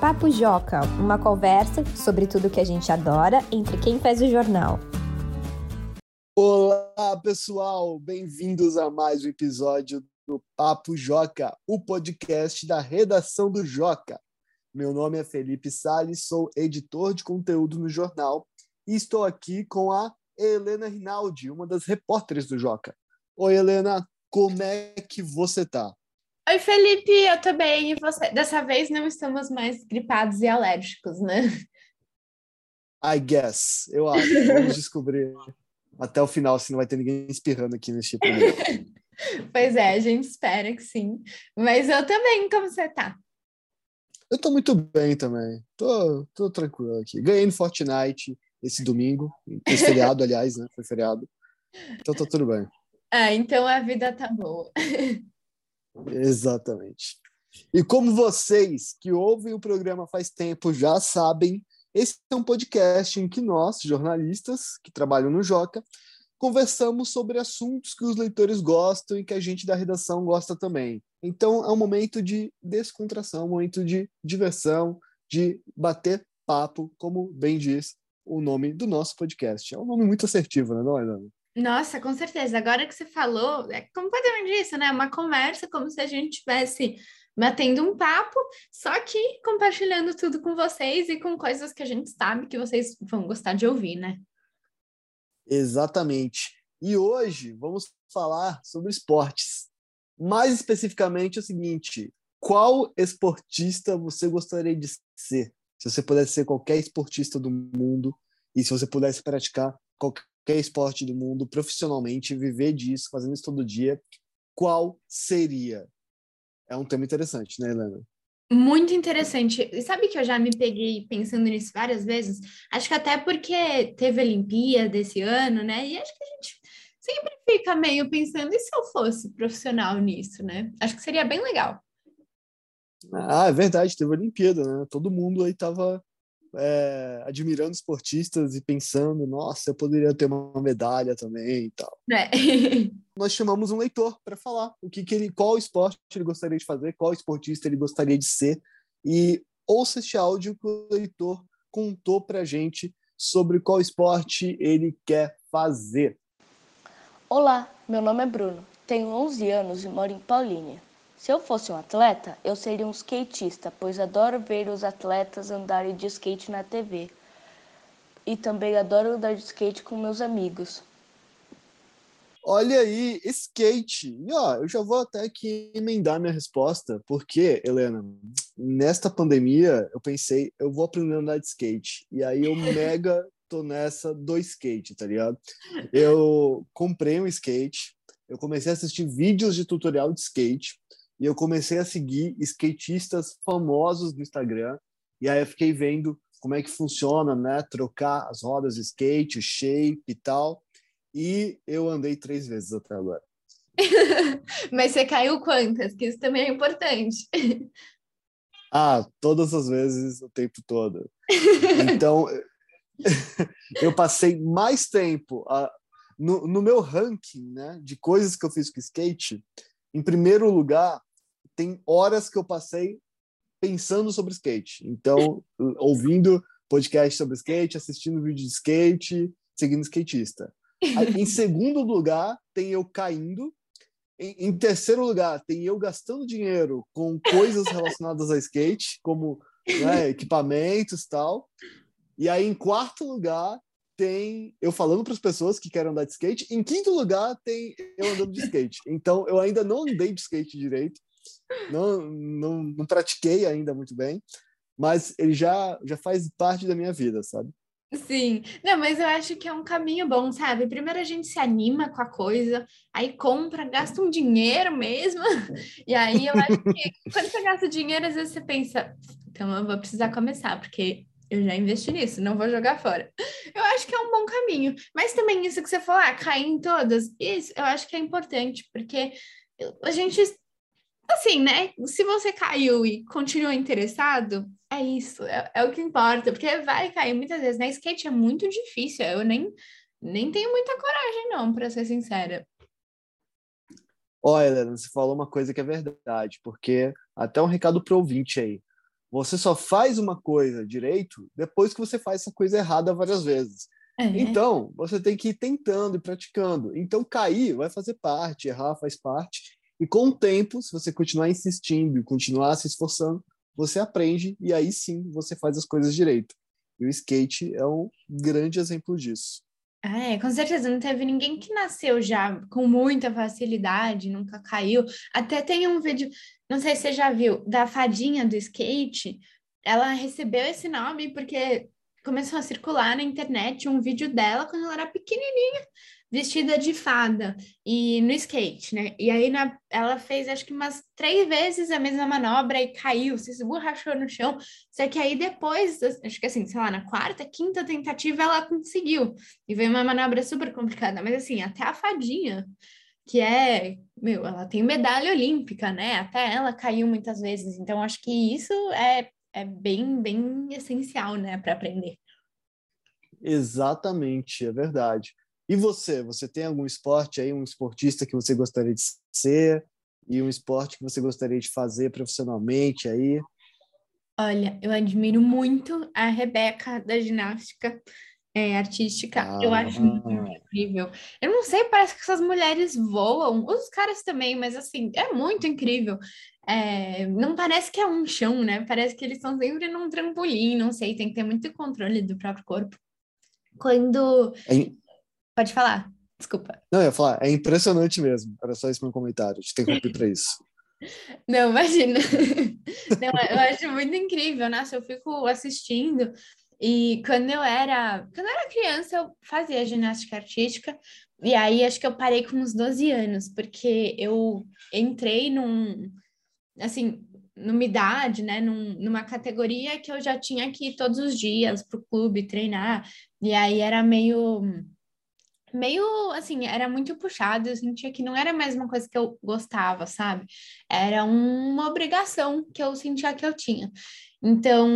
Papo Joca, uma conversa sobre tudo que a gente adora entre quem faz o jornal. Olá, pessoal! Bem-vindos a mais um episódio do Papo Joca, o podcast da redação do Joca. Meu nome é Felipe Sales, sou editor de conteúdo no jornal e estou aqui com a Helena Rinaldi, uma das repórteres do Joca. Oi, Helena, como é que você tá? Oi, Felipe, eu tô bem. E você? Dessa vez não estamos mais gripados e alérgicos, né? I guess, eu acho. Vamos descobrir até o final se não vai ter ninguém espirrando aqui nesse programa. pois é, a gente espera que sim. Mas eu também, como você tá? Eu tô muito bem também. Tô, tô tranquilo aqui. Ganhei no Fortnite esse domingo. Esse feriado, aliás, né? Foi feriado. Então tá tudo bem. Ah, então a vida tá boa. Exatamente. E como vocês que ouvem o programa faz tempo já sabem, esse é um podcast em que nós, jornalistas que trabalham no Joca, conversamos sobre assuntos que os leitores gostam e que a gente da redação gosta também. Então é um momento de descontração, um momento de diversão, de bater papo, como bem diz o nome do nosso podcast. É um nome muito assertivo, né, não é, Dani? Nossa, com certeza. Agora que você falou, é completamente isso, né? Uma conversa como se a gente estivesse batendo um papo, só que compartilhando tudo com vocês e com coisas que a gente sabe que vocês vão gostar de ouvir, né? Exatamente. E hoje vamos falar sobre esportes. Mais especificamente é o seguinte: qual esportista você gostaria de ser? Se você pudesse ser qualquer esportista do mundo e se você pudesse praticar qualquer qualquer esporte do mundo profissionalmente, viver disso, fazendo isso todo dia, qual seria? É um tema interessante, né, Helena? Muito interessante. E sabe que eu já me peguei pensando nisso várias vezes? Acho que até porque teve a Olimpíada esse ano, né? E acho que a gente sempre fica meio pensando, e se eu fosse profissional nisso, né? Acho que seria bem legal. Ah, é verdade, teve a Olimpíada, né? Todo mundo aí tava é, admirando esportistas e pensando, nossa, eu poderia ter uma medalha também e tal. É. Nós chamamos um leitor para falar o que, que ele, qual esporte ele gostaria de fazer, qual esportista ele gostaria de ser e ouça este áudio que o leitor contou para gente sobre qual esporte ele quer fazer. Olá, meu nome é Bruno, tenho 11 anos e moro em Paulínia. Se eu fosse um atleta, eu seria um skatista, pois adoro ver os atletas andarem de skate na TV. E também adoro andar de skate com meus amigos. Olha aí, skate. E, ó, eu já vou até aqui emendar minha resposta, porque, Helena, nesta pandemia eu pensei, eu vou aprender a andar de skate. E aí eu mega tô nessa do skate, tá ligado? Eu comprei um skate, eu comecei a assistir vídeos de tutorial de skate e eu comecei a seguir skatistas famosos no Instagram. E aí eu fiquei vendo como é que funciona, né? Trocar as rodas de skate, o shape e tal. E eu andei três vezes até agora. Mas você caiu quantas? Que isso também é importante. Ah, todas as vezes, o tempo todo. Então, eu passei mais tempo uh, no, no meu ranking né, de coisas que eu fiz com skate. Em primeiro lugar, tem horas que eu passei pensando sobre skate. Então, ouvindo podcast sobre skate, assistindo vídeo de skate, seguindo skatista. em segundo lugar, tem eu caindo. Em, em terceiro lugar, tem eu gastando dinheiro com coisas relacionadas a skate, como né, equipamentos e tal. E aí, em quarto lugar, tem eu falando para as pessoas que querem andar de skate. Em quinto lugar, tem eu andando de skate. Então, eu ainda não andei de skate direito não, não, não pratiquei ainda muito bem, mas ele já, já faz parte da minha vida, sabe? Sim, não, mas eu acho que é um caminho bom, sabe? Primeiro a gente se anima com a coisa, aí compra, gasta um dinheiro mesmo, e aí eu acho que quando você gasta dinheiro, às vezes você pensa, então eu vou precisar começar, porque eu já investi nisso, não vou jogar fora. Eu acho que é um bom caminho, mas também isso que você falou, ah, cair em todas, isso eu acho que é importante, porque a gente assim, né? Se você caiu e continua interessado, é isso, é, é, o que importa, porque vai cair muitas vezes. Na né? skate é muito difícil, eu nem, nem tenho muita coragem, não, para ser sincera. Olha, Helena, você falou uma coisa que é verdade, porque até um recado pro ouvinte aí. Você só faz uma coisa direito depois que você faz essa coisa errada várias vezes. É. Então, você tem que ir tentando e praticando. Então, cair vai fazer parte, errar faz parte. E com o tempo, se você continuar insistindo e continuar se esforçando, você aprende e aí sim você faz as coisas direito. E o skate é um grande exemplo disso. Ah, é, com certeza, não teve ninguém que nasceu já com muita facilidade, nunca caiu. Até tem um vídeo, não sei se você já viu, da fadinha do skate. Ela recebeu esse nome porque começou a circular na internet um vídeo dela quando ela era pequenininha, vestida de fada e no skate, né? E aí na, ela fez acho que umas três vezes a mesma manobra e caiu, se esborrachou no chão. Só que aí depois, acho que assim, sei lá, na quarta, quinta tentativa ela conseguiu. E veio uma manobra super complicada, mas assim, até a fadinha que é, meu, ela tem medalha olímpica, né? Até ela caiu muitas vezes. Então acho que isso é é bem, bem essencial, né, para aprender. Exatamente, é verdade. E você, você tem algum esporte aí, um esportista que você gostaria de ser e um esporte que você gostaria de fazer profissionalmente aí? Olha, eu admiro muito a Rebeca da ginástica é, artística. Ah. Eu acho muito incrível. Eu não sei, parece que essas mulheres voam, os caras também, mas assim, é muito incrível. É, não parece que é um chão, né? Parece que eles estão sempre num trampolim, não sei, tem que ter muito controle do próprio corpo. Quando. É... Pode falar, desculpa. Não, eu ia falar, é impressionante mesmo. Era só esse meu comentário, te interrompi para isso. Não, imagina. Não, eu acho muito incrível, nossa, eu fico assistindo. E quando eu era, quando eu era criança, eu fazia ginástica artística, e aí acho que eu parei com uns 12 anos, porque eu entrei num, assim, numa idade, né, num, numa categoria que eu já tinha que ir todos os dias para o clube treinar, e aí era meio, meio, assim, era muito puxado, eu sentia que não era mais uma coisa que eu gostava, sabe? Era uma obrigação que eu sentia que eu tinha. Então,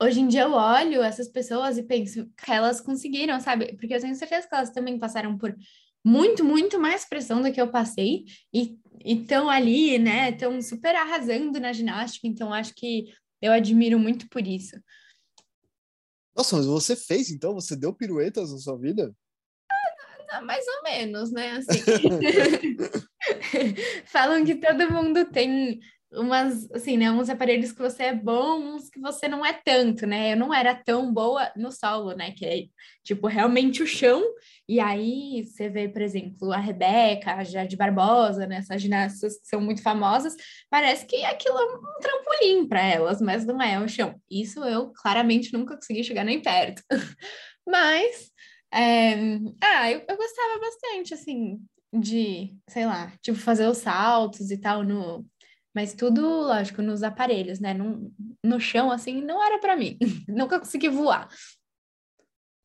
hoje em dia eu olho essas pessoas e penso que elas conseguiram, sabe? Porque eu tenho certeza que elas também passaram por muito, muito mais pressão do que eu passei e estão ali, né? Estão super arrasando na ginástica, então acho que eu admiro muito por isso. Nossa, mas você fez então? Você deu piruetas na sua vida? Ah, mais ou menos, né? Assim. Falam que todo mundo tem umas, assim, né, uns aparelhos que você é bom, uns que você não é tanto, né? Eu não era tão boa no solo, né? Que é, tipo, realmente o chão. E aí você vê, por exemplo, a Rebeca, a Jade Barbosa, né? Essas ginastas que são muito famosas, parece que aquilo é um trampolim para elas, mas não é o chão. Isso eu claramente nunca consegui chegar nem perto. mas, é... ah, eu, eu gostava bastante, assim, de, sei lá, tipo, fazer os saltos e tal no, mas tudo, lógico, nos aparelhos, né? No, no chão, assim, não era para mim. Nunca consegui voar.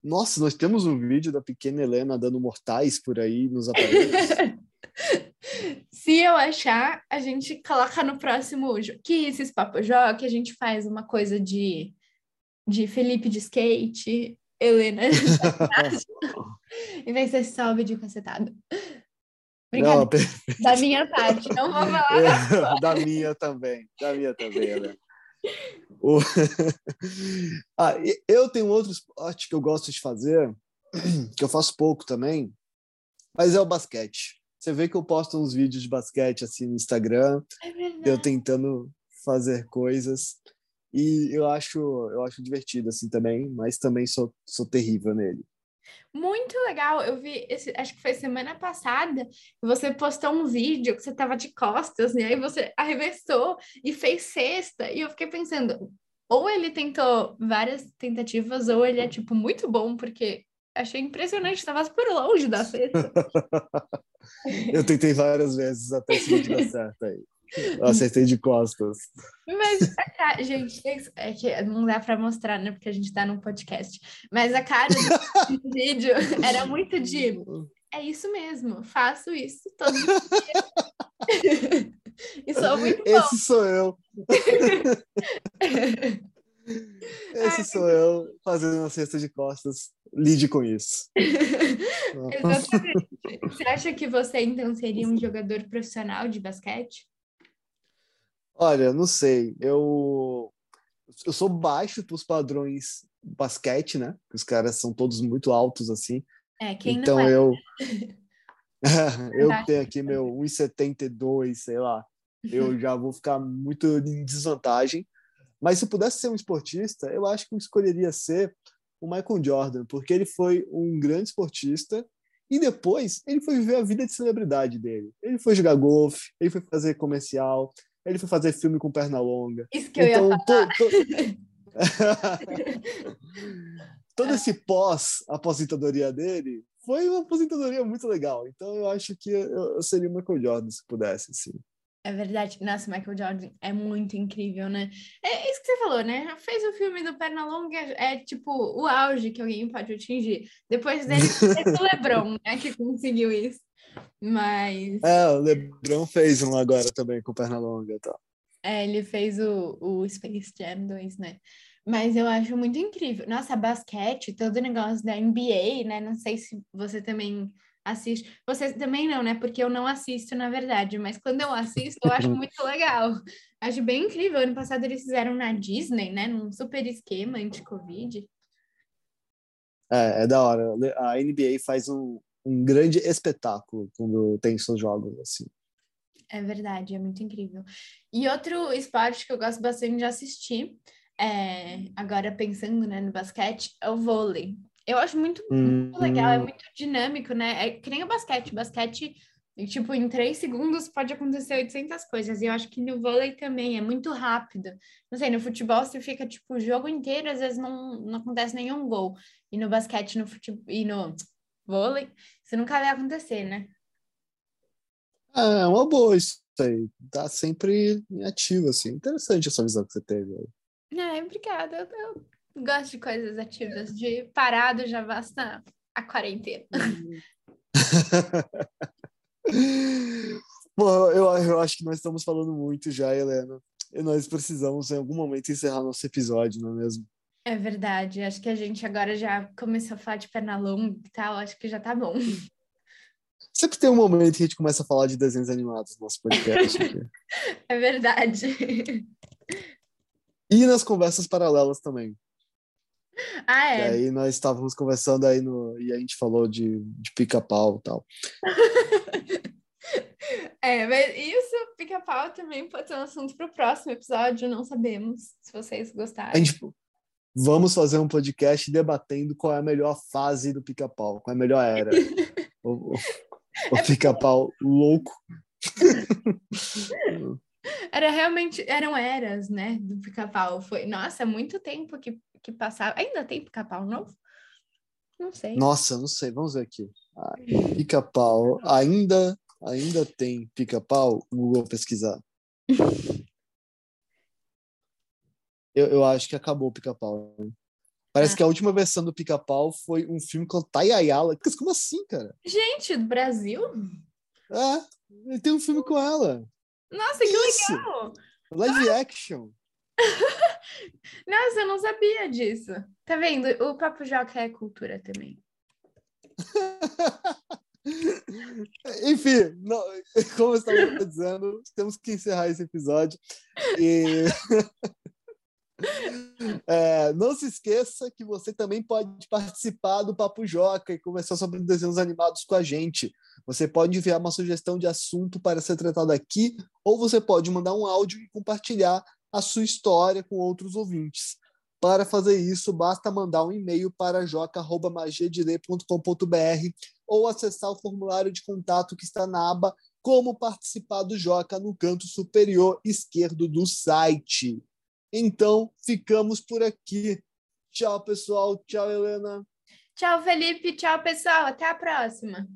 Nossa, nós temos um vídeo da pequena Helena dando mortais por aí nos aparelhos. Se eu achar, a gente coloca no próximo que esses papo que a gente faz uma coisa de, de Felipe de skate, Helena e vai ser só o vídeo cacetado. Não, da minha parte, não vou falar. É, da minha também, da minha também, né? O... ah, eu tenho outro esporte que eu gosto de fazer, que eu faço pouco também, mas é o basquete. Você vê que eu posto uns vídeos de basquete assim no Instagram, é eu tentando fazer coisas e eu acho eu acho divertido assim também, mas também sou sou terrível nele. Muito legal. Eu vi, esse, acho que foi semana passada, você postou um vídeo que você estava de costas, né? e aí você arremessou e fez cesta. E eu fiquei pensando, ou ele tentou várias tentativas, ou ele é, tipo, muito bom, porque achei impressionante, estava super longe da cesta. eu tentei várias vezes até vídeo dar certo aí. Eu acertei de costas. Mas, a, gente, é que não dá para mostrar, né? Porque a gente tá num podcast. Mas a cara do vídeo era muito de. É isso mesmo, faço isso todos os dias. e sou muito bom. Esse sou eu. Esse Ai, sou eu fazendo uma cesta de costas. Lide com isso. Exatamente. Você acha que você então seria um jogador profissional de basquete? Olha, não sei. Eu eu sou baixo para os padrões basquete, né? Os caras são todos muito altos assim. É, quem então não é? eu eu tenho aqui meu 1,72, sei lá. Eu já vou ficar muito em desvantagem. Mas se eu pudesse ser um esportista, eu acho que eu escolheria ser o Michael Jordan, porque ele foi um grande esportista e depois ele foi viver a vida de celebridade dele. Ele foi jogar golfe, ele foi fazer comercial, ele foi fazer filme com perna longa. Isso que eu então, ia falar. to- to- todo esse pós-aposentadoria dele foi uma aposentadoria muito legal. Então eu acho que eu, eu seria o Michael Jordan se pudesse, assim. É verdade. Nossa, Michael Jordan é muito incrível, né? É isso que você falou, né? Fez o filme do Pernalonga, é tipo o auge que alguém pode atingir. Depois dele, é o LeBron, né? Que conseguiu isso. Mas É, o LeBron fez um agora também com perna longa e tal. é, ele fez o, o Space Jam 2, né? Mas eu acho muito incrível. Nossa, basquete, todo o negócio da NBA, né? Não sei se você também assiste. Você também não, né? Porque eu não assisto, na verdade. Mas quando eu assisto, eu acho muito legal. Acho bem incrível. Ano passado eles fizeram na Disney, né? Num super esquema anti-Covid. É, é da hora. A NBA faz um, um grande espetáculo quando tem seus jogos, assim. É verdade, é muito incrível. E outro esporte que eu gosto bastante de assistir, é, agora pensando né, no basquete, é o vôlei. Eu acho muito, muito legal, é Hum. muito dinâmico, né? É que nem o basquete. Basquete, tipo, em três segundos pode acontecer 800 coisas. E eu acho que no vôlei também é muito rápido. Não sei, no futebol você fica, tipo, o jogo inteiro, às vezes não, não acontece nenhum gol. E no basquete no futebol, e no vôlei, isso nunca vai acontecer, né? É uma boa isso aí. Tá sempre em ativo, assim. Interessante essa visão que você teve. aí. É, obrigada. Eu, eu gosto de coisas ativas. De parado já basta a quarentena. Bom, eu, eu acho que nós estamos falando muito já, Helena. E nós precisamos, em algum momento, encerrar nosso episódio, não é mesmo? É verdade. Acho que a gente agora já começou a falar de perna longa e tal. Acho que já tá bom. Sempre tem um momento que a gente começa a falar de desenhos animados no nosso podcast aqui. É verdade. E nas conversas paralelas também. Ah, E é. aí nós estávamos conversando aí no. E a gente falou de, de pica-pau e tal. É, mas isso, pica-pau também pode ser um assunto para o próximo episódio. Não sabemos se vocês A gostarem. gente, vamos fazer um podcast debatendo qual é a melhor fase do pica-pau, qual é a melhor era. o o- o pica-pau louco. Era realmente, eram eras, né, do pica-pau. Foi, nossa, muito tempo que, que passava. Ainda tem pica-pau novo? Não sei. Nossa, não sei, vamos ver aqui. Ah, Pica-pau. Ainda, ainda tem pica-pau? Google pesquisar. Eu, eu acho que acabou o pica-pau. né? Parece Ah. que a última versão do pica-pau foi um filme com a Thay Ayala. Mas Como assim, cara? Gente, do Brasil? É, ele tem um filme com ela. Nossa, que legal! Live action. Nossa, eu não sabia disso. Tá vendo? O Papo Joca é cultura também. Enfim, não- como eu estava dizendo, temos que encerrar esse episódio. E É, não se esqueça que você também pode participar do Papo Joca e conversar sobre desenhos animados com a gente. Você pode enviar uma sugestão de assunto para ser tratado aqui, ou você pode mandar um áudio e compartilhar a sua história com outros ouvintes. Para fazer isso, basta mandar um e-mail para joca.magiadele.com.br ou acessar o formulário de contato que está na aba Como Participar do Joca no canto superior esquerdo do site. Então, ficamos por aqui. Tchau, pessoal. Tchau, Helena. Tchau, Felipe. Tchau, pessoal. Até a próxima.